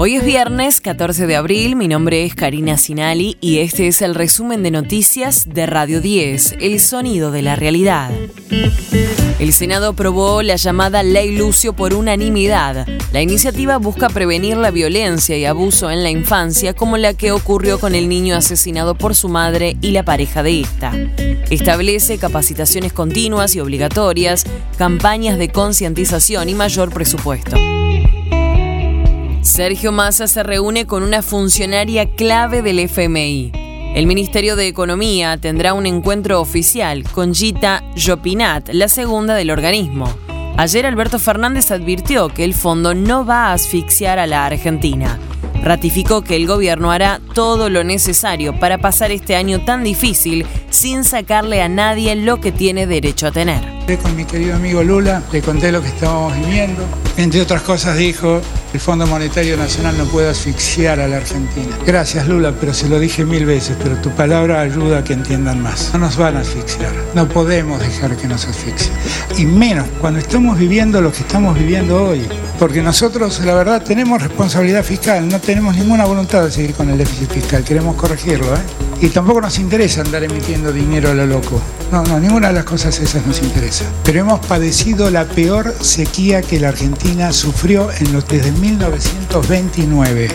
Hoy es viernes 14 de abril, mi nombre es Karina Sinali y este es el resumen de noticias de Radio 10, El Sonido de la Realidad. El Senado aprobó la llamada Ley Lucio por unanimidad. La iniciativa busca prevenir la violencia y abuso en la infancia como la que ocurrió con el niño asesinado por su madre y la pareja de esta. Establece capacitaciones continuas y obligatorias, campañas de concientización y mayor presupuesto. Sergio Massa se reúne con una funcionaria clave del FMI. El Ministerio de Economía tendrá un encuentro oficial con Gita Jopinat, la segunda del organismo. Ayer Alberto Fernández advirtió que el fondo no va a asfixiar a la Argentina. Ratificó que el gobierno hará todo lo necesario para pasar este año tan difícil sin sacarle a nadie lo que tiene derecho a tener. Con mi querido amigo Lula le conté lo que estábamos viviendo. Entre otras cosas dijo, el Fondo Monetario Nacional no puede asfixiar a la Argentina. Gracias Lula, pero se lo dije mil veces, pero tu palabra ayuda a que entiendan más. No nos van a asfixiar, no podemos dejar que nos asfixien. Y menos cuando estamos viviendo lo que estamos viviendo hoy. Porque nosotros, la verdad, tenemos responsabilidad fiscal, no tenemos ninguna voluntad de seguir con el déficit fiscal, queremos corregirlo. ¿eh? Y tampoco nos interesa andar emitiendo dinero a lo loco. No, no, ninguna de las cosas esas nos interesa. Pero hemos padecido la peor sequía que la Argentina sufrió en los, desde 1929.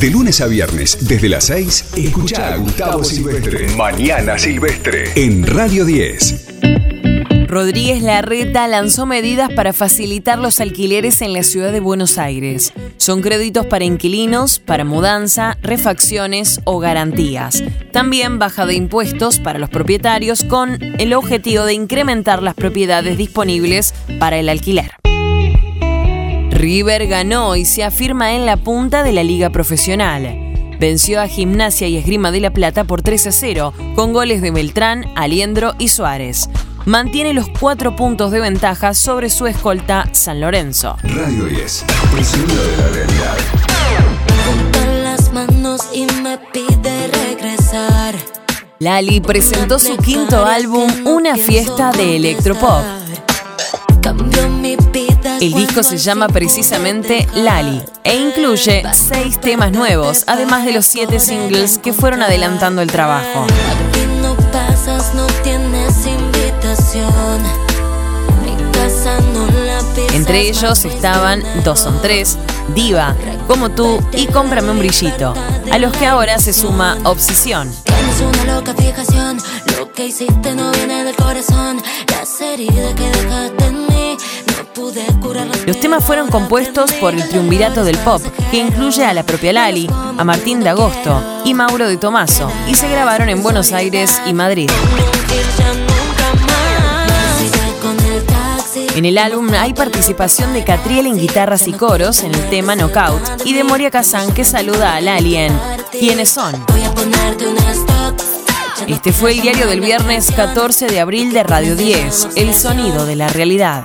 De lunes a viernes, desde las 6, escucha a Gustavo Silvestre. Mañana Silvestre. En Radio 10. Rodríguez Larreta lanzó medidas para facilitar los alquileres en la ciudad de Buenos Aires. Son créditos para inquilinos, para mudanza, refacciones o garantías. También baja de impuestos para los propietarios con el objetivo de incrementar las propiedades disponibles para el alquiler. River ganó y se afirma en la punta de la liga profesional. Venció a Gimnasia y Esgrima de la Plata por 3 a 0, con goles de Beltrán, Aliendro y Suárez mantiene los cuatro puntos de ventaja sobre su escolta San Lorenzo. Radio 10, el sonido de la realidad. las manos y me pide regresar. Lali presentó su quinto álbum, Una fiesta de electropop. El disco se llama precisamente Lali e incluye seis temas nuevos, además de los siete singles que fueron adelantando el trabajo. Entre ellos estaban Dos son tres, Diva, Como tú y Cómprame un brillito, a los que ahora se suma Obsesión. Los temas fueron compuestos por el triunvirato del pop, que incluye a la propia Lali, a Martín de Agosto y Mauro de Tomaso, y se grabaron en Buenos Aires y Madrid. En el álbum hay participación de Catriel en guitarras y coros en el tema Knockout y de Moria Kazan que saluda al alien. ¿Quiénes son? Este fue el diario del viernes 14 de abril de Radio 10, El Sonido de la Realidad.